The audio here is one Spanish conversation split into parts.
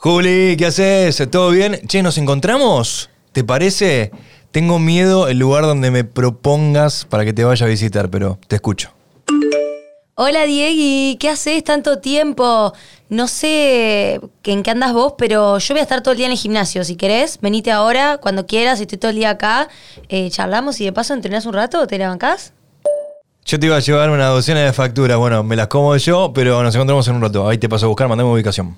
Juli, ¿qué haces? ¿Todo bien? Che, ¿nos encontramos? ¿Te parece? Tengo miedo el lugar donde me propongas para que te vaya a visitar, pero te escucho. Hola Diegui, ¿qué haces tanto tiempo? No sé en qué andas vos, pero yo voy a estar todo el día en el gimnasio. Si querés, venite ahora, cuando quieras, estoy todo el día acá. Eh, charlamos y de paso entrenás un rato, ¿te la bancás? Yo te iba a llevar una docena de facturas. Bueno, me las como yo, pero nos encontramos en un rato. Ahí te paso a buscar, mandame ubicación.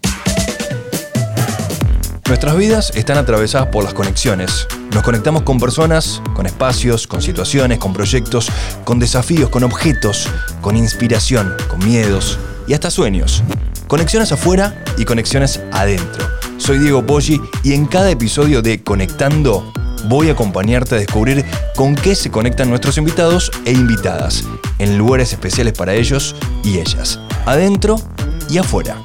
Nuestras vidas están atravesadas por las conexiones. Nos conectamos con personas, con espacios, con situaciones, con proyectos, con desafíos, con objetos, con inspiración, con miedos y hasta sueños. Conexiones afuera y conexiones adentro. Soy Diego Poggi y en cada episodio de Conectando voy a acompañarte a descubrir con qué se conectan nuestros invitados e invitadas, en lugares especiales para ellos y ellas, adentro y afuera.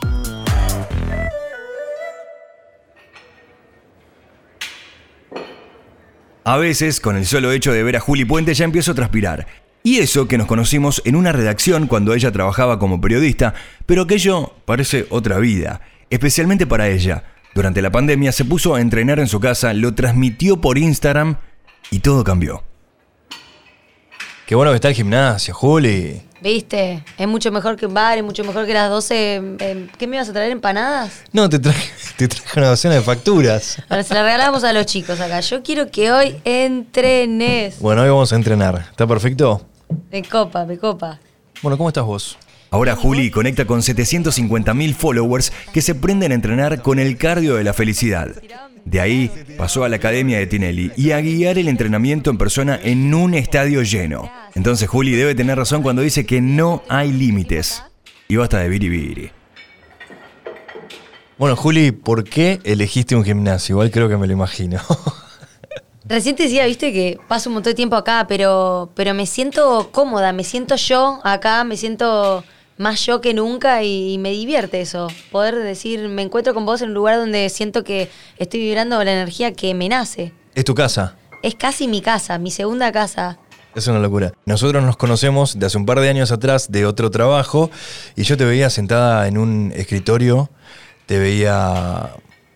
A veces, con el solo hecho de ver a Juli Puente ya empiezo a transpirar. Y eso que nos conocimos en una redacción cuando ella trabajaba como periodista, pero aquello parece otra vida, especialmente para ella. Durante la pandemia se puso a entrenar en su casa, lo transmitió por Instagram y todo cambió. Qué bueno que está el gimnasio, Juli. Viste, es mucho mejor que un bar, es mucho mejor que las 12. em, ¿Qué me ibas a traer? ¿Empanadas? No, te traje, te traje una docena de facturas. Ahora se la regalamos a los chicos acá. Yo quiero que hoy entrenes. Bueno, hoy vamos a entrenar. ¿Está perfecto? Me copa, me copa. Bueno, ¿cómo estás vos? Ahora Juli conecta con 750.000 followers que se prenden a entrenar con el cardio de la felicidad. De ahí pasó a la Academia de Tinelli y a guiar el entrenamiento en persona en un estadio lleno. Entonces Juli debe tener razón cuando dice que no hay límites. Y basta de biribiri. Bueno, Juli, ¿por qué elegiste un gimnasio? Igual creo que me lo imagino. Recién te decía, viste, que paso un montón de tiempo acá, pero, pero me siento cómoda, me siento yo acá, me siento más yo que nunca y, me divierte eso. Poder decir, me encuentro con vos en un lugar donde siento que estoy vibrando la energía que me nace. ¿Es tu casa? Es casi mi casa, mi segunda casa. Es una locura. Nosotros nos conocemos de hace un par de años atrás de otro trabajo y yo te veía sentada en un escritorio, te veía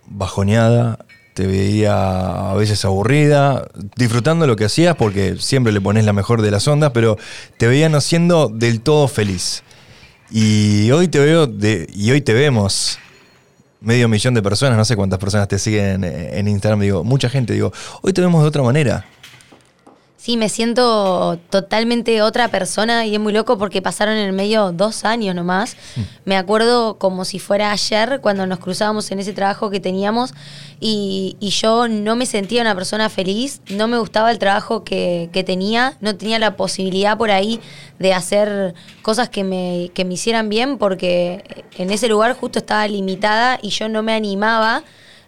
bajoneada, te veía a veces aburrida, disfrutando lo que hacías porque siempre le pones la mejor de las ondas, pero te veía no siendo del todo feliz. Y hoy te veo de, y hoy te vemos medio millón de personas, no sé cuántas personas te siguen en Instagram, digo, mucha gente, digo, hoy te vemos de otra manera. Sí, me siento totalmente otra persona y es muy loco porque pasaron en el medio dos años nomás. Me acuerdo como si fuera ayer cuando nos cruzábamos en ese trabajo que teníamos y, y yo no me sentía una persona feliz, no me gustaba el trabajo que, que tenía, no tenía la posibilidad por ahí de hacer cosas que me, que me hicieran bien porque en ese lugar justo estaba limitada y yo no me animaba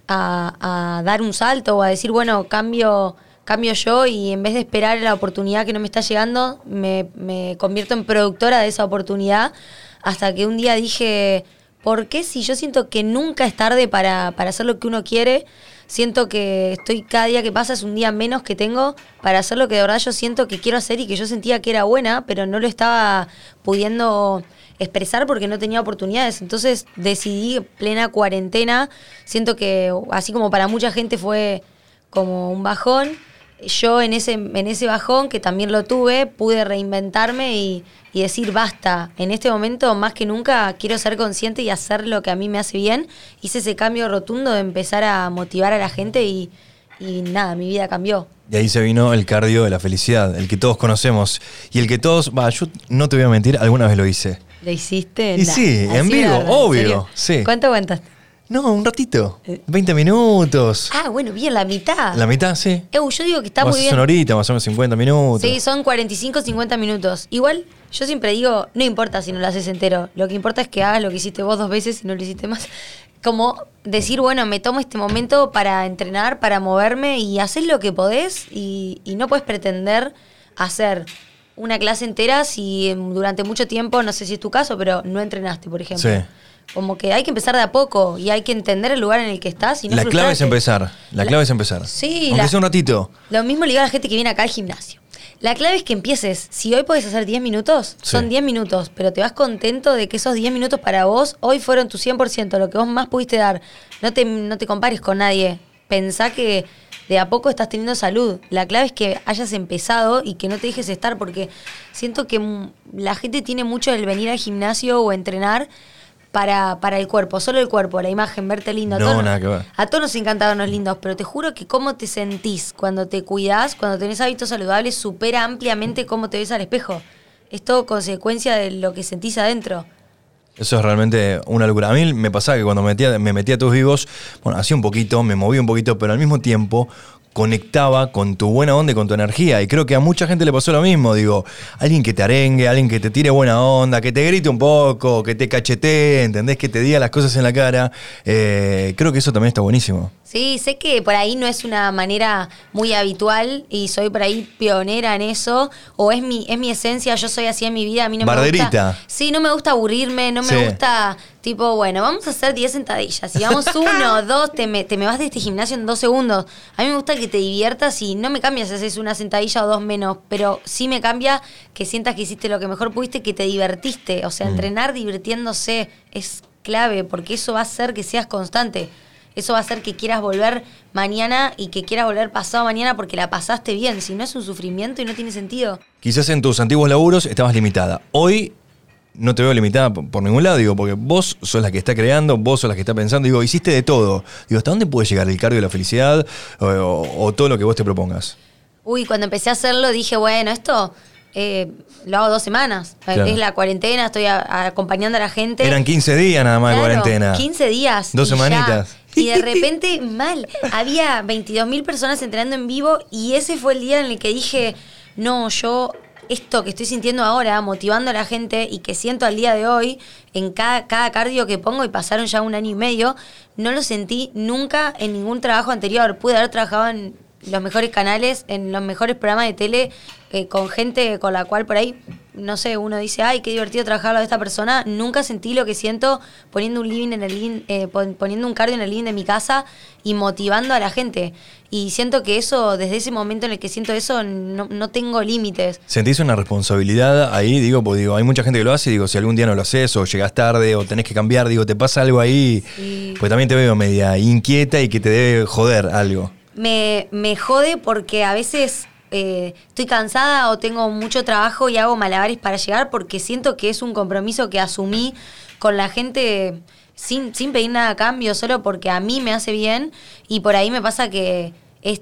a, a dar un salto o a decir, bueno, cambio cambio yo y en vez de esperar la oportunidad que no me está llegando, me, me convierto en productora de esa oportunidad. Hasta que un día dije, ¿por qué si yo siento que nunca es tarde para, para hacer lo que uno quiere? Siento que estoy cada día que pasa es un día menos que tengo para hacer lo que de verdad yo siento que quiero hacer y que yo sentía que era buena, pero no lo estaba pudiendo expresar porque no tenía oportunidades. Entonces decidí plena cuarentena. Siento que así como para mucha gente fue como un bajón, yo en ese, en ese bajón, que también lo tuve, pude reinventarme y, y, decir, basta, en este momento más que nunca quiero ser consciente y hacer lo que a mí me hace bien. Hice ese cambio rotundo de empezar a motivar a la gente y, y nada, mi vida cambió. Y ahí se vino el cardio de la felicidad, el que todos conocemos y el que todos, va, yo no te voy a mentir, alguna vez lo hice. ¿Lo hiciste? Y sí, en vivo, obvio. Sí. ¿Cuánto aguantaste? No, un ratito. 20 minutos. Ah, bueno, bien, la mitad. La mitad, sí. Eu, yo digo que está muy bien. Son horita, más o menos 50 minutos. Sí, son 45, 50 minutos. Igual, yo siempre digo, no importa si no lo haces entero. Lo que importa es que hagas lo que hiciste vos dos veces y no lo hiciste más. Como decir, bueno, me tomo este momento para entrenar, para moverme y haces lo que podés y, y no puedes pretender hacer una clase entera si durante mucho tiempo, no sé si es tu caso, pero no entrenaste, por ejemplo. Sí. Como que hay que empezar de a poco y hay que entender el lugar en el que estás. Y no la clave es empezar. La, clave es empezar. Sí. Aunque la, sea un ratito. Lo mismo le digo a la gente que viene acá al gimnasio. La clave es que empieces. Si hoy podés hacer 10 minutos, Sí. son 10 minutos, pero te vas contento de que esos 10 minutos para vos hoy fueron tu 100%, lo que vos más pudiste dar. No te, no te compares con nadie. Pensá que de a poco estás teniendo salud. La clave es que hayas empezado y que no te dejes estar, porque siento que la gente tiene mucho el venir al gimnasio o entrenar para, para el cuerpo, solo el cuerpo, la imagen, verte lindo. A No, todos- nada que ver. a todos nos encanta vernos lindos, pero te juro que cómo te sentís cuando te cuidás, cuando tenés hábitos saludables, supera ampliamente cómo te ves al espejo. Es todo consecuencia de lo que sentís adentro. Eso es realmente una locura. A mí me pasaba que cuando me metía, me metía a tus vivos, bueno, hacía un poquito, me movía un poquito, pero al mismo tiempo conectaba con tu buena onda y con tu energía. Y creo que a mucha gente le pasó lo mismo. Digo, alguien que te arengue, alguien que te tire buena onda, que te grite un poco, que te cachetee, ¿entendés? Que te diga las cosas en la cara. Eh, creo que eso también está buenísimo. Sí, sé que por ahí no es una manera muy habitual y soy por ahí pionera en eso, o es mi, es mi esencia, yo soy así en mi vida, a mí no me gusta. Sí, no me gusta aburrirme, no me Sí. gusta, tipo, bueno, vamos a hacer 10 sentadillas. Si vamos uno, dos, te me, te me vas de este gimnasio en dos segundos. A mí me gusta que te diviertas y no me cambias si haces una sentadilla o dos menos, pero sí me cambia que sientas que hiciste lo que mejor pudiste, que te divertiste. O sea, entrenar divirtiéndose es clave, porque eso va a hacer que seas constante. Eso va a hacer que quieras volver mañana y que quieras volver pasado mañana porque la pasaste bien. Si no es un sufrimiento y no tiene sentido. Quizás en tus antiguos laburos estabas limitada. Hoy no te veo limitada por, ningún lado, digo, porque vos sos la que está creando, vos sos la que está pensando, digo, hiciste de todo. Digo, ¿hasta dónde puede llegar el cardio de la felicidad o, o- o todo lo que vos te propongas? Uy, cuando empecé a hacerlo dije, bueno, esto eh, lo hago dos semanas. Claro. Es la cuarentena, estoy a- a- acompañando a la gente. Eran 15 días nada más de cuarentena. 15 días. Dos y ya. semanitas. Y de repente, mal. Había 22 mil personas entrenando en vivo y ese fue el día en el que dije, no, yo esto que estoy sintiendo ahora, motivando a la gente y que siento al día de hoy, en cada, cada cardio que pongo, y pasaron ya un año y medio, no lo sentí nunca en ningún trabajo anterior. Pude haber trabajado en los mejores canales, en los mejores programas de tele, eh, con gente con la cual por ahí, no sé, uno dice, ay, qué divertido trabajar de esta persona. Nunca sentí lo que siento poniendo un living en el living, eh, pon- poniendo un cardio en el living de mi casa y motivando a la gente. Y siento que eso, desde ese momento en el que siento eso, no, no tengo límites. ¿Sentís una responsabilidad ahí? Digo, porque digo, hay mucha gente que lo hace y digo, si algún día no lo haces o llegas tarde o tenés que cambiar, digo, te pasa algo ahí. Sí. Pues también te veo media inquieta y que te debe joder algo. Me, me jode porque a veces eh, estoy cansada o tengo mucho trabajo y hago malabares para llegar porque siento que es un compromiso que asumí con la gente sin, sin pedir nada a cambio, solo porque a mí me hace bien. Y por ahí me pasa que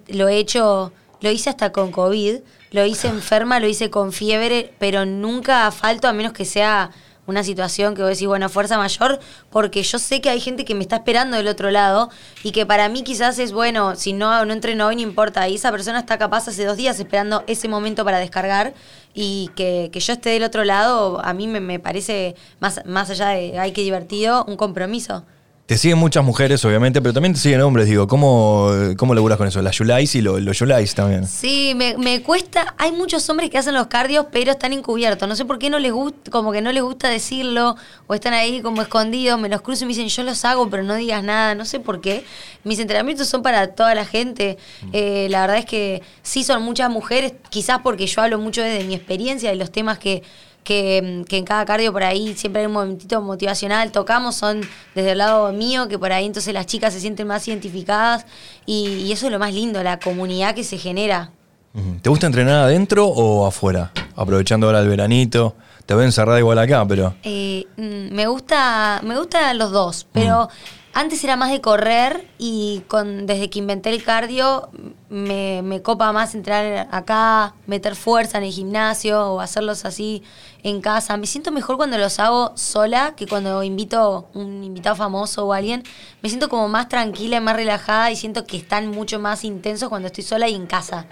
lo he hecho, lo hice hasta con COVID, lo hice enferma, lo hice con fiebre, pero nunca falto a menos que sea una situación que vos decís, bueno, fuerza mayor, porque yo sé que hay gente que me está esperando del otro lado y que para mí quizás es bueno, si no, no entreno hoy, no importa. Y esa persona está capaz hace dos días esperando ese momento para descargar y que, que yo esté del otro lado, a mí me, me parece, más, más allá de, ay, qué divertido, un compromiso. Te siguen muchas mujeres, obviamente, pero también te siguen hombres. Digo, ¿cómo, cómo laburas con eso? Las Yulais y lo- los Yulais también. Sí, me, me cuesta. Hay muchos hombres que hacen los cardios, pero están encubiertos. No sé por qué no les gusta, como que no les gusta decirlo, o están ahí como escondidos. Me los cruzo y me dicen, yo los hago, pero no digas nada. No sé por qué. Mis entrenamientos son para toda la gente. Eh, la verdad es que sí son muchas mujeres, quizás porque yo hablo mucho desde mi experiencia y los temas que, que, que en cada cardio por ahí siempre hay un momentito motivacional, tocamos, son desde el lado mío, que por ahí entonces las chicas se sienten más identificadas y, y eso es lo más lindo, la comunidad que se genera. ¿Te gusta entrenar adentro o afuera? Aprovechando ahora el veranito. Te veo encerrada igual acá, pero. Eh, mm, me gusta, me gustan los dos, pero antes era más de correr y con, desde que inventé el cardio me, me copa más entrar acá, meter fuerza en el gimnasio o hacerlos así en casa. Me siento mejor cuando los hago sola que cuando invito un invitado famoso o alguien. Me siento como más tranquila y más relajada y siento que están mucho más intensos cuando estoy sola y en casa.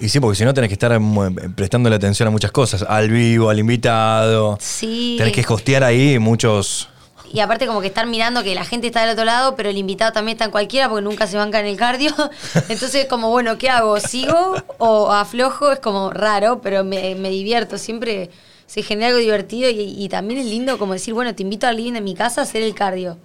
Y sí, porque si no tenés que estar mu- prestándole atención a muchas cosas. Al vivo, al invitado. Sí. Tenés que hostear ahí muchos. Y aparte como que estar mirando que la gente está del otro lado, pero el invitado también está en cualquiera porque nunca se banca en el cardio. Entonces como, bueno, ¿qué hago? ¿Sigo o aflojo? Es como raro, pero me, me divierto. Siempre se genera algo divertido y, y también es lindo como decir, bueno, te invito al living de mi casa a hacer el cardio.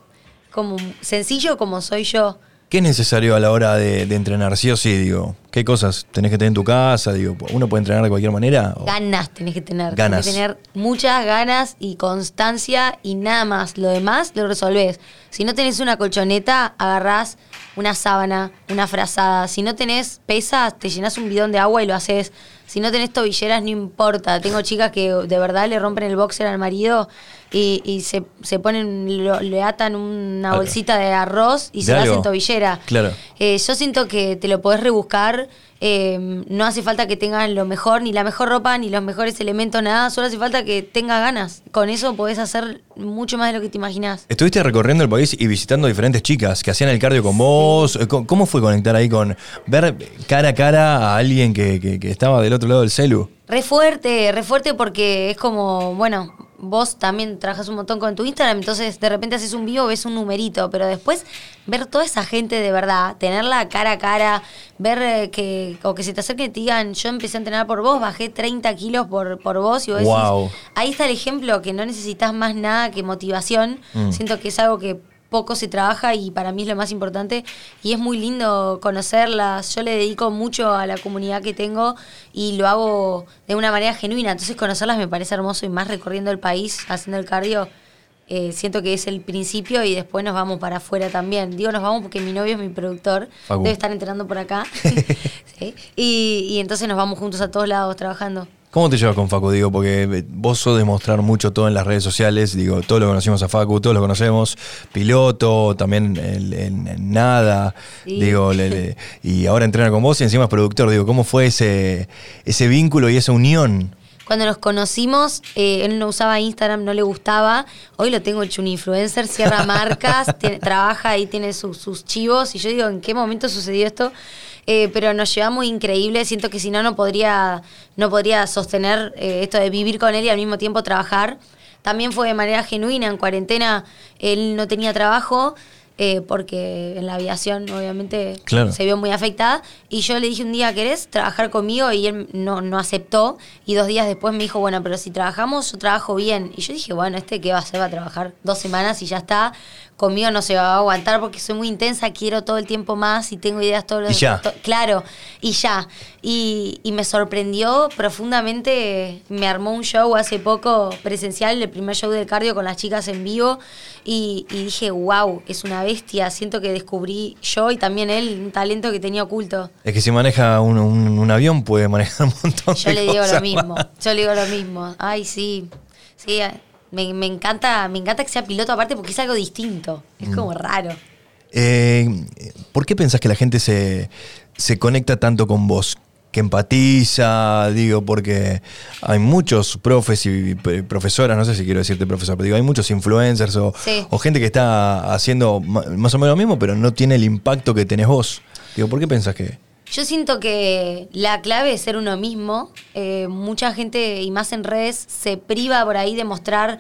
Como sencillo como soy yo. ¿Qué es necesario a la hora de, de entrenar? Sí o sí, digo. ¿Qué cosas tenés que tener en tu casa? Digo, ¿uno puede entrenar de cualquier manera? o- Ganas tenés que tener. Ganas. Tenés que tener muchas ganas y constancia y nada más. Lo demás lo resolvés. Si no tenés una colchoneta, agarrás una sábana, una frazada. Si no tenés pesas, te llenás un bidón de agua y lo haces. Si no tenés tobilleras, no importa. Tengo chicas que de verdad le rompen el boxer al marido y, y se, se ponen, lo- le atan una Al- bolsita de arroz y ¿De se algo? hacen tobillera. Claro. Eh, yo siento que te lo podés rebuscar. Eh, no hace falta que tengas lo mejor, ni la mejor ropa, ni los mejores elementos, nada. Solo hace falta que tengas ganas. Con eso podés hacer mucho más de lo que te imaginás. Estuviste recorriendo el país y visitando diferentes chicas que hacían el cardio con vos. Eh, ¿Cómo- ¿Cómo fue conectar ahí con ver cara a cara a alguien que, que- que estaba del otro lado del celu? Re fuerte, re fuerte porque es como, bueno, vos también trabajas un montón con tu Instagram, entonces de repente haces un vivo, ves un numerito, pero después ver toda esa gente de verdad, tenerla cara a cara, ver eh, que, o que se te acerquen y te digan, yo empecé a entrenar por vos, bajé 30 kilos por, por vos y vos decís, Wow. ahí está el ejemplo, que no necesitas más nada que motivación, Mm. siento que es algo que poco se trabaja y para mí es lo más importante y es muy lindo conocerlas. Yo le dedico mucho a la comunidad que tengo y lo hago de una manera genuina. Entonces conocerlas me parece hermoso y más recorriendo el país, haciendo el cardio. eh, siento que es el principio y después nos vamos para afuera también. Digo nos vamos porque mi novio es mi productor, Facu. debe estar entrenando por acá. Sí. y, y entonces nos vamos juntos a todos lados trabajando. ¿Cómo te llevas con Facu? Digo, porque eh, vos sos de mostrar mucho todo en las redes sociales. Digo, todos lo conocimos a Facu, todos lo conocemos. Piloto, también en, nada. Sí. Digo, le- le- y ahora entrena con vos y encima es productor. Digo, ¿cómo fue ese, ese vínculo y esa unión? Cuando nos conocimos, eh, él no usaba Instagram, no le gustaba. Hoy lo tengo hecho un influencer, cierra marcas, tiene- trabaja y tiene sus, sus chivos. Y yo digo, ¿en qué momento sucedió esto? Eh, pero nos llevamos increíble. Siento que si no, no podría, no podría sostener eh, esto de vivir con él y al mismo tiempo trabajar. También fue de manera genuina. En cuarentena él no tenía trabajo. eh, porque en la aviación obviamente Claro. se vio muy afectada. Y yo le dije un día, ¿querés trabajar conmigo? Y él no, no aceptó. Y dos días después me dijo, bueno, pero si trabajamos, yo trabajo bien. Y yo dije, bueno, este qué va a hacer, va a trabajar dos semanas y ya está. Conmigo no se va a aguantar porque soy muy intensa, quiero todo el tiempo más y tengo ideas todos los to- claro, y ya. Y, y me sorprendió profundamente. Me armó un show hace poco presencial, el primer show del cardio con las chicas en vivo. Y, y dije, wow, es una bestia. Siento que descubrí yo y también él un talento que tenía oculto. Es que si maneja un, un- un avión puede manejar un montón Yo de le digo lo mismo. más. Yo le digo lo mismo. Ay, sí. Sí, me, me encanta, me encanta que sea piloto aparte porque es algo distinto. Es como raro. Eh, ¿Por qué pensás que la gente se, se conecta tanto con vos? Que empatiza, digo, porque hay muchos profes y profesoras, no sé si quiero decirte profesor, pero digo, hay muchos influencers o, Sí. o gente que está haciendo más o menos lo mismo, pero no tiene el impacto que tenés vos. Digo, ¿por qué pensás que? Yo siento que la clave es ser uno mismo. Eh, mucha gente, y más en redes, se priva por ahí de mostrar,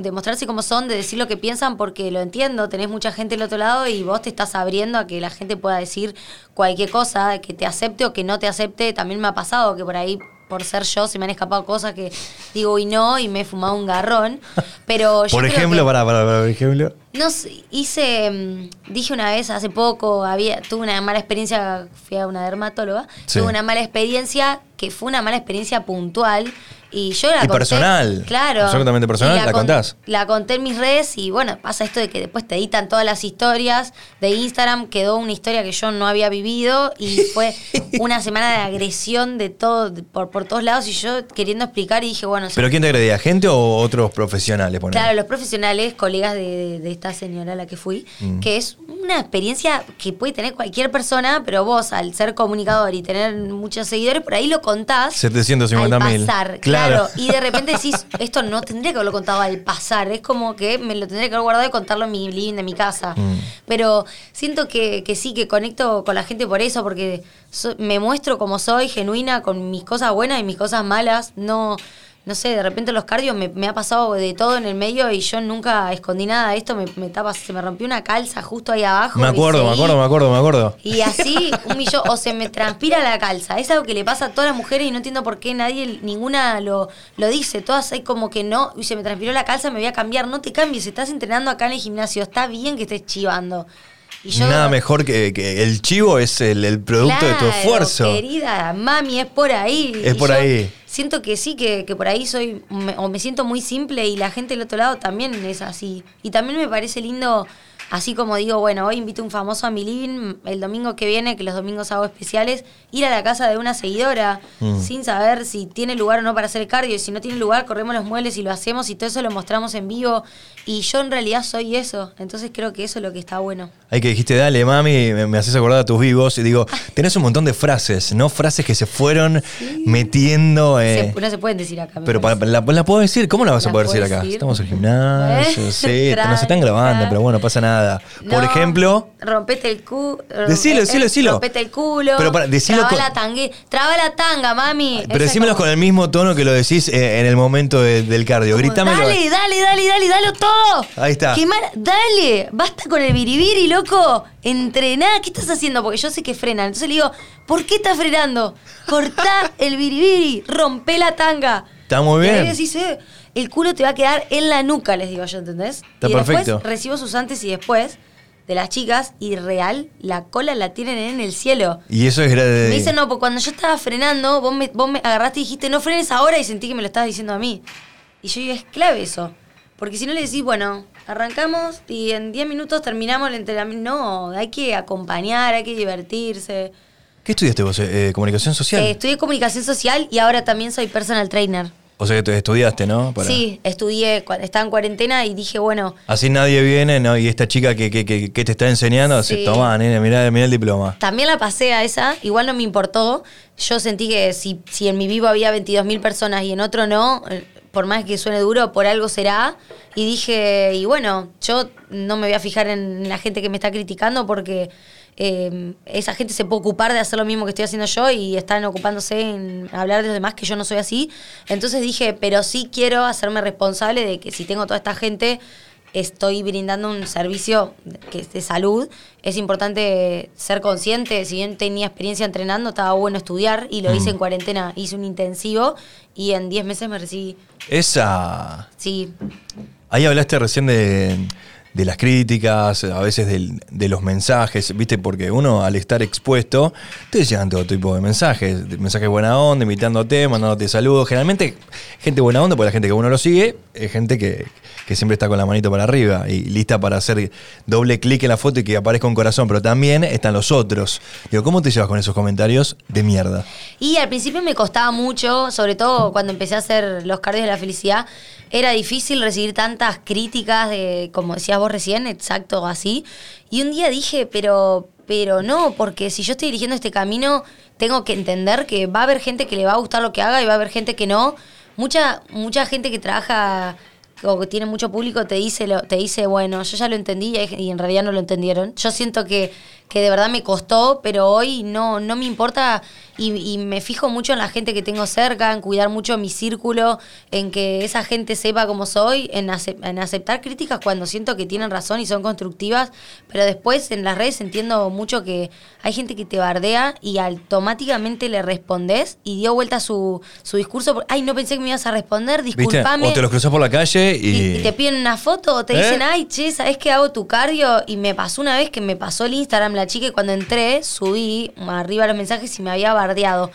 de mostrarse como son, de decir lo que piensan, porque lo entiendo, tenés mucha gente del otro lado y vos te estás abriendo a que la gente pueda decir cualquier cosa, que te acepte o que no te acepte. También me ha pasado que por ahí, por ser yo, se me han escapado cosas que digo y no, y me he fumado un garrón. Pero yo Por creo ejemplo, que- para, para, para, por ejemplo. no sé, hice, mm, dije una vez hace poco, había, tuve una mala experiencia, fui a una dermatóloga, Sí. tuve una mala experiencia que fue una mala experiencia puntual y yo la Y conté. personal, Claro. absolutamente personal, ¿la con- contás? La conté en mis redes y bueno, pasa esto de que después te editan todas las historias de Instagram, quedó una historia que yo no había vivido y fue una semana de agresión de todo, por, por todos lados y yo queriendo explicar y dije, bueno, ¿Pero quién te agredía? ¿Gente o otros profesionales? Claro, los profesionales, colegas de, de esta señora a la que fui, Mm. que es una experiencia que puede tener cualquier persona, pero vos al ser comunicador y tener muchos seguidores, por ahí lo contás 750.000. al pasar. Claro. Claro. Y de repente decís, esto no tendría que haberlo contado al pasar, es como que me lo tendría que haber guardado y contarlo en mi living de mi casa. Mm. Pero siento que, que sí, que conecto con la gente por eso, porque so- me muestro como soy, genuina, con mis cosas buenas y mis cosas malas, no... No sé, de repente los cardios me, me ha pasado de todo en el medio y yo nunca escondí nada de esto. Me, me tapa, se me rompió una calza justo ahí abajo. Me acuerdo, me acuerdo, me acuerdo, me acuerdo. Y así, un millón, o se me transpira la calza. Es algo que le pasa a todas las mujeres y no entiendo por qué nadie, ninguna lo, lo dice. Todas hay como que no, y se me transpiró la calza, me voy a cambiar. No te cambies, estás entrenando acá en el gimnasio. Está bien que estés chivando. Y yo- Nada mejor que, que el chivo es el, el producto de tu esfuerzo. Querida, mami, es por ahí. Es Y por ahí. Siento que sí, que, que por ahí soy, me- o me siento muy simple y la gente del otro lado también es así. Y también me parece lindo, así como digo, bueno, hoy invito a un famoso a mi living, el domingo que viene, que los domingos hago especiales, ir a la casa de una seguidora Mm. sin saber si tiene lugar o no para hacer cardio. Y si no tiene lugar, corremos los muebles y lo hacemos y todo eso lo mostramos en vivo. Y yo en realidad soy eso. Entonces creo que eso es lo que está bueno. Ahí que dijiste, dale, mami, me, me haces acordar a tus vivos. Y digo, tenés un montón de frases, ¿no? Frases que se fueron metiendo. eh, Se- no se pueden decir acá. pero para- la, la puedo decir, ¿cómo la vas a ¿La poder decir acá? decir? Estamos en el gimnasio, Eh, sí, nos están grabando, pero bueno, no pasa nada. Por No, ejemplo, Rompete el culo. Decilo, decilo, decilo. Rompete el culo. Pero para- decilo traba con- la tangue, Traba la tanga, mami. pero decímelo con el mismo tono que lo decís eh, en el momento de- del cardio. como, Grítamelo. Dale, dale, dale, dale, dale todo. Ahí está. Qué mal- dale, basta con el biribiri, loco. Entrená, ¿qué estás haciendo? Porque yo sé que frenan. Entonces le digo, ¿por qué estás frenando? Cortá el biribiri, rompe la tanga. Está muy Y ahí bien. decís, eh, el culo te va a quedar en la nuca, les digo yo, ¿entendés? Está y perfecto. después recibo sus antes y después de las chicas y real, la cola la tienen en el cielo. Y eso es grande. Me dicen, no, porque cuando yo estaba frenando, vos me, vos me agarraste y dijiste, no frenes ahora y sentí que me lo estabas diciendo a mí. Y yo digo, es clave eso. Porque si no le decís, bueno, arrancamos y en 10 minutos terminamos el entrenamiento. No, hay que acompañar, hay que divertirse. ¿Qué estudiaste vos? Eh, eh, comunicación social. Eh, estudié comunicación social y ahora también soy personal trainer. O sea que te estudiaste, ¿no? Para- Sí, estudié, estaba en cuarentena y dije, bueno, Así nadie viene, ¿no? Y esta chica que, que, que- que te está enseñando, se Sí. toma, nene, mirá, mirá el diploma. También la pasé a esa, igual no me importó. Yo sentí que si, si en mi vivo había 22.000 personas y en otro no, eh, por más que suene duro, por algo será. Y dije, y bueno, yo no me voy a fijar en la gente que me está criticando porque eh, esa gente se puede ocupar de hacer lo mismo que estoy haciendo yo y están ocupándose en hablar de los demás, que yo no soy así. Entonces dije, pero sí quiero hacerme responsable de que si tengo toda esta gente estoy brindando un servicio de- que es de salud, es importante ser consciente. Si bien tenía experiencia entrenando, estaba bueno estudiar y lo hice en cuarentena. Hice un intensivo y en 10 meses me recibí. Esa. Sí, Ahí hablaste recién de, de las críticas, a veces del- de los mensajes, ¿viste? Porque uno al estar expuesto, te llegan todo tipo de mensajes. Mensajes buena onda, invitándote, mandándote saludos. Generalmente, gente buena onda, porque la gente que uno lo sigue es gente que, que siempre está con la manito para arriba y lista para hacer doble clic en la foto y que aparezca un corazón. Pero también están los otros. Digo, ¿cómo te llevas con esos comentarios de mierda? Y al principio me costaba mucho, sobre todo cuando empecé a hacer los cardios de la felicidad, era difícil recibir tantas críticas de, como decías vos recién, exacto así. Y un día dije, pero, pero no, porque si yo estoy eligiendo este camino, tengo que entender que va a haber gente que le va a gustar lo que haga y va a haber gente que no. Mucha, mucha gente que trabaja o que tiene mucho público te dice, lo- te dice, bueno, yo ya lo entendí y y en realidad no lo entendieron. Yo siento que, que de verdad me costó, pero hoy no, no me importa y, y me fijo mucho en la gente que tengo cerca, en cuidar mucho mi círculo, en que esa gente sepa cómo soy, en, ace- en aceptar críticas cuando siento que tienen razón y son constructivas, pero después en las redes entiendo mucho que hay gente que te bardea y automáticamente le respondes y dio vuelta su, su discurso. Ay, no pensé que me ibas a responder, ¿Viste? discúlpame. O te los cruzas por la calle y... Y, y te piden una foto o te ¿Eh? dicen, ay, che, ¿sabes que hago tu cardio? Y me pasó una vez que me pasó el Instagram la chica y cuando entré subí arriba los mensajes y me había bardeado.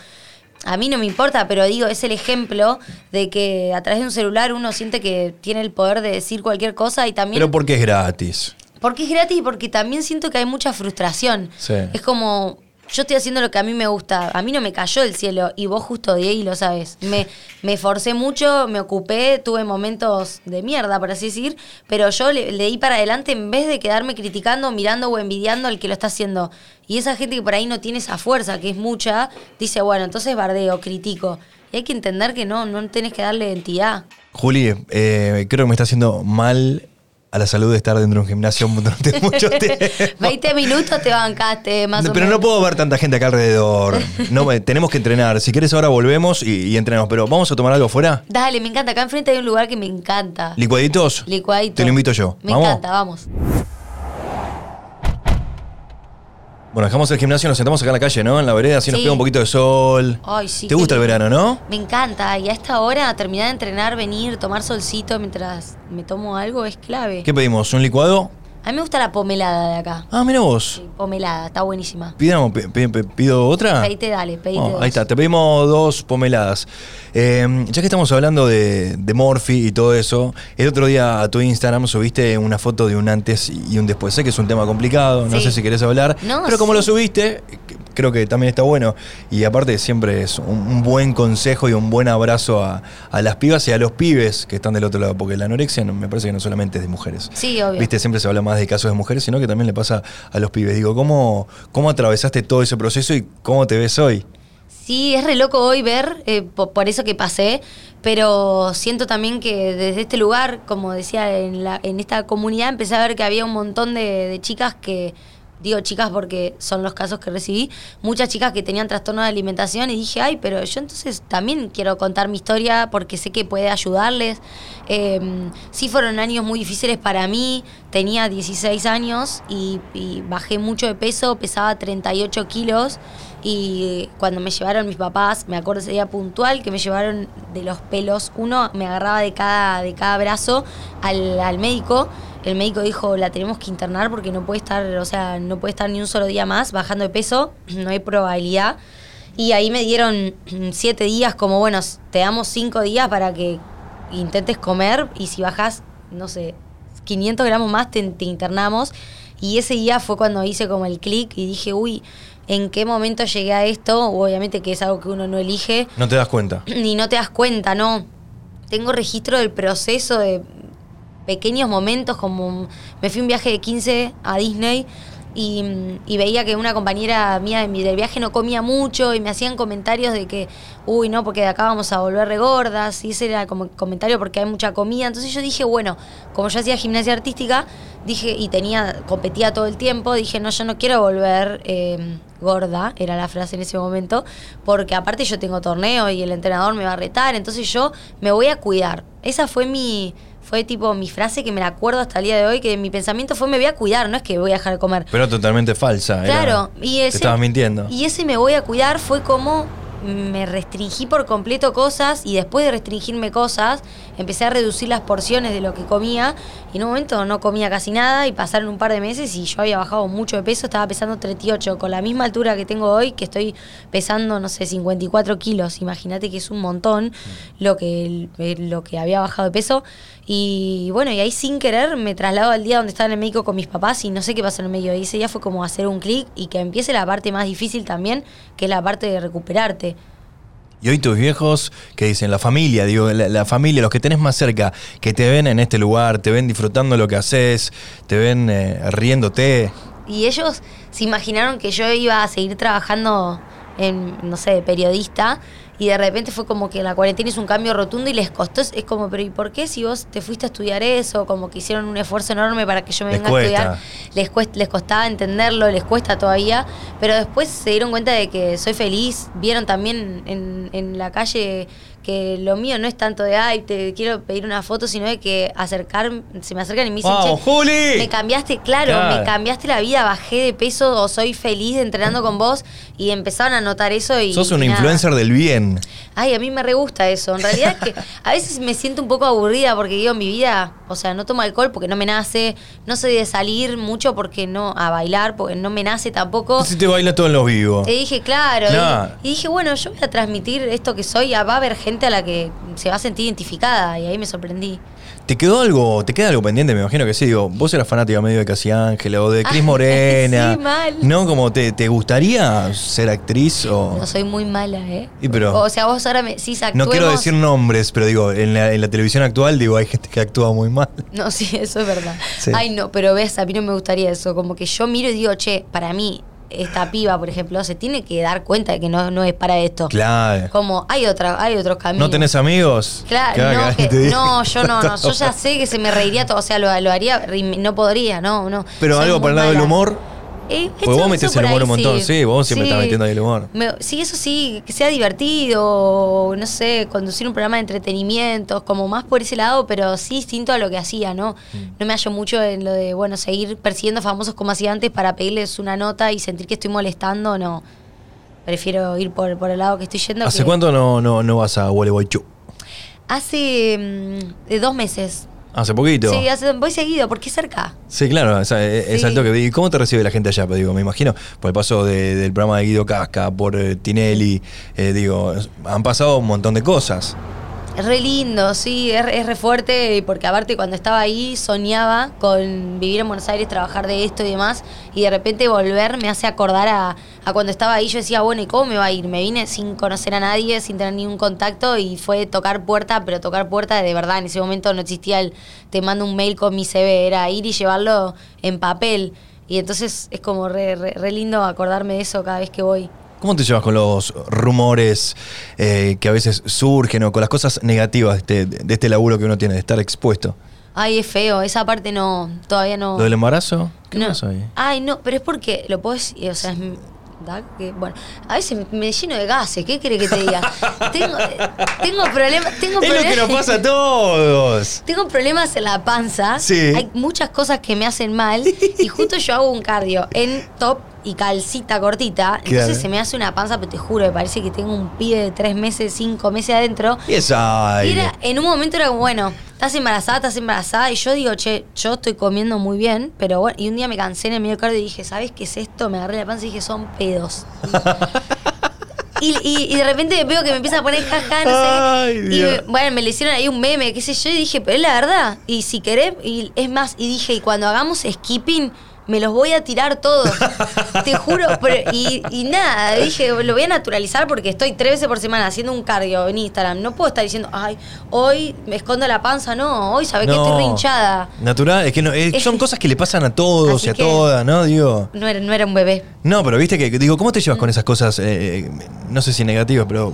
A mí no me importa, pero digo, es el ejemplo de que a través de un celular uno siente que tiene el poder de decir cualquier cosa y también... Pero porque es gratis. Porque es gratis y porque también siento que hay mucha frustración. Sí. Es como, yo estoy haciendo lo que a mí me gusta. A mí no me cayó el cielo y vos justo de ahí lo sabes. Me, me forcé mucho, me ocupé, tuve momentos de mierda, por así decir, pero yo le, le di para adelante en vez de quedarme criticando, mirando o envidiando al que lo está haciendo. Y esa gente que por ahí no tiene esa fuerza, que es mucha, dice, bueno, entonces bardeo, critico. Y hay que entender que no, no tenés que darle identidad. Juli, eh, creo que me está haciendo mal a la salud de estar dentro de un gimnasio durante mucho tiempo. 20 minutos te bancaste, más No, o pero menos. no puedo ver tanta gente acá alrededor. No, tenemos que entrenar. Si quieres ahora volvemos y, y entrenamos. Pero ¿vamos a tomar algo afuera? Dale, me encanta. Acá enfrente hay un lugar que me encanta. ¿Licuaditos? Licuadito. Te lo invito yo. Me ¿Vamos? encanta, vamos. Bueno, dejamos el gimnasio, nos sentamos acá en la calle, ¿no? En la vereda, así nos Sí. pega un poquito de sol. Ay, sí. ¿Te qué gusta el lindo. verano, no? Me encanta. Y a esta hora, terminar de entrenar, venir, tomar solcito mientras me tomo algo es clave. ¿Qué pedimos? ¿Un licuado? A mí me gusta la pomelada de acá. Ah, mira vos. Sí, pomelada, está buenísima. Pidamos, pi- pi- pi- ¿Pido otra? Pedite, dale, pedite Oh, dos. ahí está, te pedimos dos pomeladas. Eh, ya que estamos hablando de, de Morphy y todo eso, el otro día a tu Instagram subiste una foto de un antes y un después. Sé que es un tema complicado, no Sí. sé si querés hablar, No, pero como sí. lo subiste, creo que también está bueno. Y aparte siempre es un, un buen consejo y un buen abrazo a, a las pibas y a los pibes que están del otro lado, porque la anorexia no- me parece que no solamente es de mujeres. Sí, obvio. Viste, siempre se habla más de casos de mujeres, sino que también le pasa a los pibes. Digo, ¿cómo, cómo atravesaste todo ese proceso y cómo te ves hoy? Sí, es re loco hoy ver, eh, po- por, eso que pasé, pero siento también que desde este lugar, como decía, en, la, en esta comunidad empecé a ver que había un montón de, de chicas que, digo chicas porque son los casos que recibí, muchas chicas que tenían trastorno de alimentación y dije, ay, pero yo entonces también quiero contar mi historia porque sé que puede ayudarles. Eh, sí fueron años muy difíciles para mí, tenía 16 años y, y bajé mucho de peso, pesaba 38 kilos y cuando me llevaron mis papás, me acuerdo ese día puntual que me llevaron de los pelos, uno me agarraba de cada, de cada brazo al, al médico. El médico dijo, la tenemos que internar porque no puede estar, o sea, no puede estar ni un solo día más bajando de peso, no hay probabilidad. Y ahí me dieron siete días, como bueno, te damos cinco días para que intentes comer y si bajas, no sé, 500 gramos más te, te internamos. Y ese día fue cuando hice como el clic y dije, uy, ¿en qué momento llegué a esto? Obviamente que es algo que uno no elige No te das cuenta. ni no te das cuenta, ¿no? Tengo registro del proceso de pequeños momentos, como me fui un viaje de 15 a Disney y, y veía que una compañera mía de mi- del viaje no comía mucho y me hacían comentarios de que, uy, no, porque de acá vamos a volver regordas, y ese era como comentario porque hay mucha comida. Entonces yo dije, bueno, como yo hacía gimnasia artística, dije, y tenía, competía todo el tiempo, dije, no, yo no quiero volver eh, gorda, era la frase en ese momento, porque aparte yo tengo torneo y el entrenador me va a retar, entonces yo me voy a cuidar. Esa fue mi, fue tipo mi frase que me la acuerdo hasta el día de hoy, que mi pensamiento fue me voy a cuidar, no es que voy a dejar de comer. Pero totalmente falsa. era- Claro, y ese, Te estabas mintiendo. Y ese me voy a cuidar fue como me restringí por completo cosas y después de restringirme cosas empecé a reducir las porciones de lo que comía y en un momento no comía casi nada y pasaron un par de meses y yo había bajado mucho de peso, estaba pesando 38 con la misma altura que tengo hoy, que estoy pesando, no sé, 54 kilos, imagínate que es un montón lo que, lo que había bajado de peso y bueno, y ahí sin querer me traslado al día donde estaba en el médico con mis papás y no sé qué pasó en el medio. Y ese día fue como hacer un clic y que empiece la parte más difícil también, que es la parte de recuperarte. Y hoy tus viejos, que dicen? La familia, digo, la, familia, los que tenés más cerca, que te ven en este lugar, te ven disfrutando lo que haces, te ven eh, riéndote. Y ellos se imaginaron que yo iba a seguir trabajando en, no sé, periodista. Y de repente fue como que la cuarentena hizo un cambio rotundo y les costó. Es como, pero ¿y por qué si vos te fuiste a estudiar eso? Como que hicieron un esfuerzo enorme para que yo me Les venga cuesta. a estudiar. Les, cuest- les costaba entenderlo, les cuesta todavía. Pero después se dieron cuenta de que soy feliz. Vieron también en, en la calle que lo mío no es tanto de, ay, te quiero pedir una foto, sino de que acercar, se me acercan y me dicen, ¡Vamos, "Che, Juli!" me cambiaste, claro, Claro. me cambiaste la vida, bajé de peso o soy feliz entrenando con vos y empezaron a notar eso y Sos un y influencer del bien. Ay, a mí me re gusta eso. En realidad es que a veces me siento un poco aburrida porque digo, mi vida, o sea, no tomo alcohol porque no me nace, no soy de salir mucho porque no, a bailar porque no me nace tampoco. Si te baila todo en los vivos. Y dije, claro. Y, y dije, bueno, yo voy a transmitir esto que soy. Va a haber gente a la que se va a sentir identificada. Y ahí me sorprendí. ¿Te quedó algo, te queda algo pendiente? Me imagino que sí. Digo, vos eras fanática medio de Casi Ángela o de Cris Morena. sí, mal. ¿No? Como te, te gustaría ser actriz o. No soy muy mala, ¿eh? Y pero- O sea, vos ahora me No actuemos. quiero decir nombres, pero digo, en la, en la televisión actual, digo, hay gente que actúa muy mal. No, sí, eso es verdad. Sí. Ay, no, pero ves, a mí no me gustaría eso. Como que yo miro y digo, che, para mí, esta piba, por ejemplo, se tiene que dar cuenta de que no, no es para esto. Claro. Como hay otra, hay otros caminos. ¿No tenés amigos? Claro, no, que- no, yo no, no, yo ya sé que se me reiría todo, o sea, lo, lo haría, no podría, no, no. Pero Soy algo para el lado del humor. Eh, eso- vos metés el humor ahí un montón, sí, vos siempre estás metiendo ahí el humor. Me- sí, eso sí, que sea divertido, no sé, conducir un programa de entretenimiento, como más por ese lado, pero sí distinto a lo que hacía, ¿no? Mm. No me hallo mucho en lo de, bueno, seguir persiguiendo famosos como hacía antes para pedirles una nota y sentir que estoy molestando, no. Prefiero ir por, por el lado que estoy yendo. ¿Hace que- cuánto no, no, no vas a Gualeguaychú? Hace mm, de dos meses. Hace poquito. Sí, hace, voy seguido, porque es cerca. Sí, claro, es, es Sí. al toque. ¿Y cómo te recibe la gente allá? Pues, digo, me imagino, por el paso de- del programa de Guido Casca, por eh, Tinelli, eh, digo, han pasado un montón de cosas. Es re lindo, sí, es, es re fuerte, porque aparte cuando estaba ahí soñaba con vivir en Buenos Aires, trabajar de esto y demás, y de repente volver me hace acordar a, a cuando estaba ahí, yo decía, bueno, ¿y cómo me va a ir? Me vine sin conocer a nadie, sin tener ningún contacto, y fue tocar puerta, pero tocar puerta de verdad, en ese momento no existía el te mando un mail con mi CV, era ir y llevarlo en papel, y entonces es como re, lindo acordarme de eso cada vez que voy. ¿Cómo te llevas con los rumores eh, que a veces surgen o con las cosas negativas de este, de este laburo que uno tiene, de estar expuesto? Ay, es feo, esa parte no, todavía no... ¿Lo del embarazo? ¿Qué no. pasó ahí? Ay, no, pero es porque lo puedo decir, o sea, es, da que, bueno, a veces me, lleno de gases, ¿qué querés que te diga? tengo, tengo problemas, tengo Es lo que nos pasa a todos. Tengo problemas en la panza. Sí. Hay muchas cosas que me hacen mal. Y justo yo hago un cardio en top y calcita cortita. Claro. Entonces se me hace una panza, pero te juro, me parece que tengo un pibe de tres meses, cinco meses adentro. Y esa Y era- en un momento era como, bueno, estás embarazada, estás embarazada. Y yo digo, che, yo estoy comiendo muy bien, pero bueno. Y un día me cansé en el medio cardio y dije, ¿sabes qué es esto? Me agarré la panza y dije, son pedos. Y, y- y de repente veo que me empieza a poner jaja, no sé. Ay, y me- bueno, me le hicieron ahí un meme, qué sé yo, y dije, pero es la verdad. Y si querés, y es más, y dije, y cuando hagamos skipping, me los voy a tirar todos. Te juro. pero- y, y nada, dije, lo voy a naturalizar porque estoy tres veces por semana haciendo un cardio en Instagram. No puedo estar diciendo, ay, hoy me escondo la panza. No, hoy sabés que estoy rinchada. Natural, es que no, eh, son cosas que le pasan a todos Así y a todas, ¿no? Digo. No era, no era un bebé. No, pero viste que, digo, ¿cómo te llevas con esas cosas? eh, eh, no sé si negativas, pero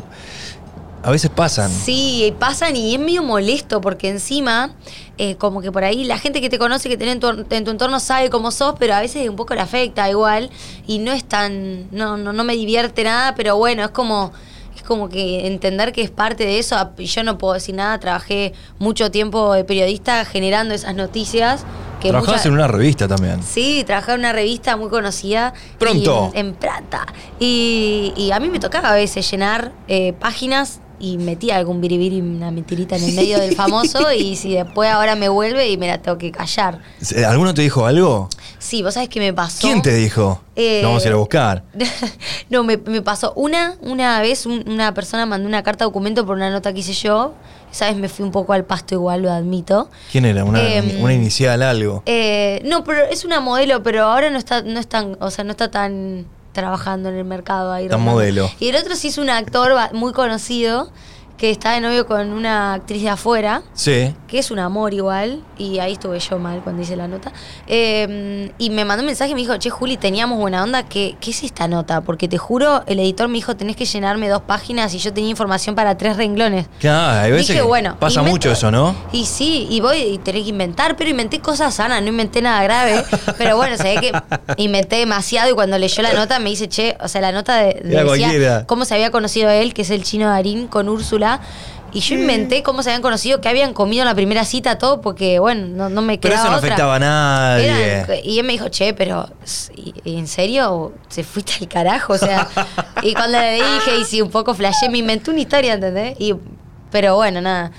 a veces pasan. Sí, pasan y es medio molesto porque encima, eh, como que por ahí la gente que te conoce, que tiene en tu, en tu entorno sabe cómo sos, pero a veces un poco le afecta igual y no es tan, no, no, no me divierte nada, pero bueno, es como, es como que entender que es parte de eso. y Yo no puedo decir nada, trabajé mucho tiempo de periodista generando esas noticias. Que Trabajabas muchas- en una revista también. Sí, trabajaba en una revista muy conocida. Pronto. En, en Plata. Y, y a mí me tocaba a veces llenar eh, páginas y metía algún biribiri, una mentirita en el medio del famoso. y si después ahora me vuelve y me la tengo que callar. Eh, ¿Alguno te dijo algo? Sí, vos sabés qué me pasó. ¿Quién te dijo? Eh, vamos a ir a buscar. no, me, me pasó. Una, una vez un- una persona mandó una carta documento por una nota que hice yo. Esa vez me fui un poco al pasto igual, lo admito. ¿Quién era? Una, Em, una inicial, algo. Eh, no, pero es una modelo, pero ahora no está, no es tan, o sea, no está tan trabajando en el mercado ahí. Rondando. modelo. Y el otro sí es un actor muy conocido que está de novio con una actriz de afuera, Sí. que es un amor igual, y ahí estuve yo mal cuando hice la nota. Eh, y me mandó un mensaje y me dijo, che, Juli, teníamos buena onda, ¿qué, ¿qué es esta nota? Porque te juro, el editor me dijo, tenés que llenarme dos páginas y yo tenía información para tres renglones. Claro, hay veces Dije, que bueno, pasa invento- mucho eso, ¿no? Y sí, y voy y tenés que inventar, pero inventé cosas sanas, no inventé nada grave. pero bueno, se ve que inventé demasiado y cuando leyó la nota me dice, che, o sea, la nota de, decía cómo se había conocido él, que es el chino Darín, con Úrsula. Y yo inventé cómo se habían conocido, que habían comido en la primera cita, todo, porque, bueno, no, no me Pero quedaba eso no otra. afectaba a nadie. Eran- y él me dijo, che, pero ¿y- ¿en serio? ¿Se fuiste al carajo? O sea, y cuando le dije, y sí, un poco flashé, me inventé una historia, ¿entendés? Y, pero bueno, nada.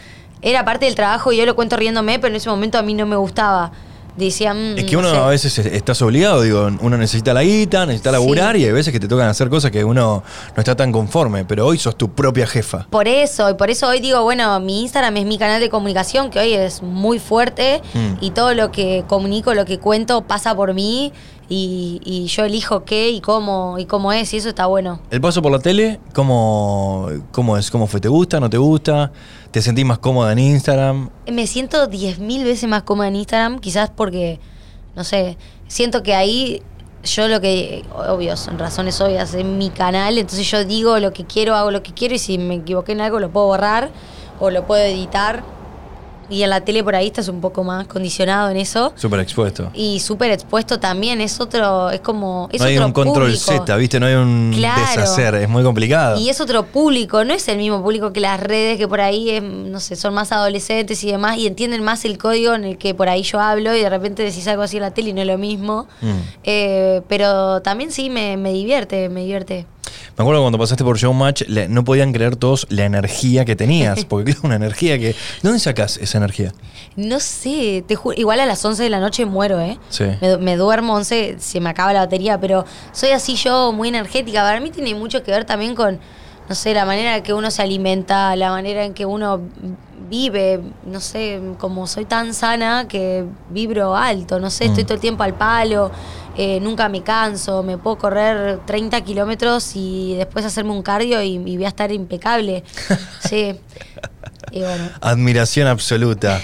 Era parte del trabajo y yo lo cuento riéndome, pero en ese momento a mí no me gustaba. Decía, mm, Es que no uno sé. a veces es- estás obligado, digo, uno necesita la guita, necesita laburar Sí. y hay veces que te tocan hacer cosas que uno no está tan conforme, pero hoy sos tu propia jefa. Por eso, y por eso hoy digo, bueno, mi Instagram es mi canal de comunicación, que hoy es muy fuerte, Mm. y todo lo que comunico, lo que cuento, pasa por mí, y, y yo elijo qué y cómo, y cómo es, y eso está bueno. El paso por la tele, ¿cómo, cómo es? ¿Cómo fue? ¿Te gusta? ¿No te gusta? ¿Te sentís más cómoda en Instagram? Me siento 10.000 veces más cómoda en Instagram, quizás porque, no sé, siento que ahí yo lo que, obvio, son razones obvias, es mi canal, entonces yo digo lo que quiero, hago lo que quiero y si me equivoqué en algo lo puedo borrar o lo puedo editar. Y en la tele por ahí estás un poco más condicionado en eso. Súper expuesto. Y súper expuesto también, es otro, es como, es no hay otro un control público. Z, ¿viste? No hay un Claro. deshacer, es muy complicado. Y es otro público, no es el mismo público que las redes, que por ahí, es, no sé, son más adolescentes y demás, y entienden más el código en el que por ahí yo hablo, y de repente decís algo así en la tele y no es lo mismo. Mm. Eh, pero también sí me, me divierte, me divierte. Me acuerdo cuando pasaste por Showmatch, le- no podían creer todos la energía que tenías. Porque es una energía que. ¿De dónde sacas esa energía? No sé, te ju- igual a las 11 de la noche muero, ¿eh? Sí. Me, me duermo 11, se me acaba la batería, pero soy así yo, muy energética. Para mí tiene mucho que ver también con, no sé, la manera en que uno se alimenta, la manera en que uno vive, no sé, como soy tan sana que vibro alto, no sé, estoy Mm. todo el tiempo al palo, eh, nunca me canso, me puedo correr 30 kilómetros y después hacerme un cardio y, y voy a estar impecable. Sí. Y bueno. Admiración absoluta.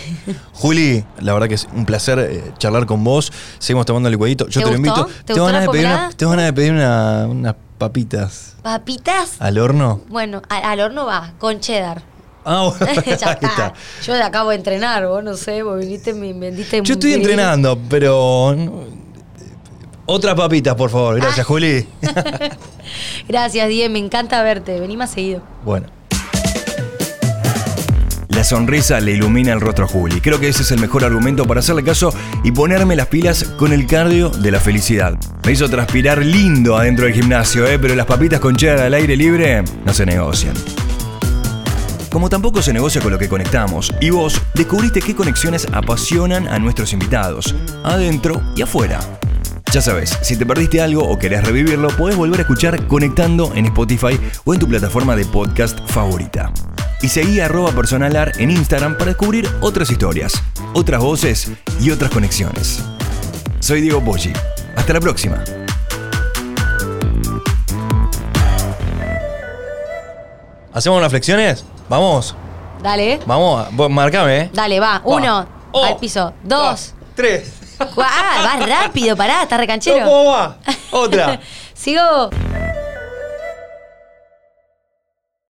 Juli, la verdad que es un placer eh, charlar con vos. Seguimos tomando el licuadito. Yo ¿Te te, lo invito. ¿Te la ganas de pedir, una- tengo ganas de pedir una- unas papitas ¿Papitas? al horno. Bueno, al horno va, con cheddar. Ah, bueno, ya está. está. Yo acabo de entrenar, vos no sé, vos viniste, me vendiste Yo estoy entrenando, pero. Otras papitas, por favor. Ah. Gracias, Juli. Gracias, Die, me encanta verte. Vení más seguido. Bueno. La sonrisa le ilumina el rostro a Juli. Creo que ese es el mejor argumento para hacerle caso y ponerme las pilas con el cardio de la felicidad. Me hizo transpirar lindo adentro del gimnasio, ¿eh? pero las papitas con cheddar al aire libre no se negocian. Como tampoco se negocia con lo que conectamos, y vos descubriste qué conexiones apasionan a nuestros invitados, adentro y afuera. Ya sabes, si te perdiste algo o querés revivirlo, podés volver a escuchar Conectando en Spotify o en tu plataforma de podcast favorita. Y seguí a arroba personalar en Instagram para descubrir otras historias, otras voces y otras conexiones. Soy Diego Poggi. Hasta la próxima. ¿Hacemos las flexiones? Vamos, Dale. vamos, marcame, ¿eh? Dale, va. Uno, Oh. al piso. Dos. Tres. Ah, vas rápido, pará, estás recanchero. ¿Cómo va? Otra. Sigo.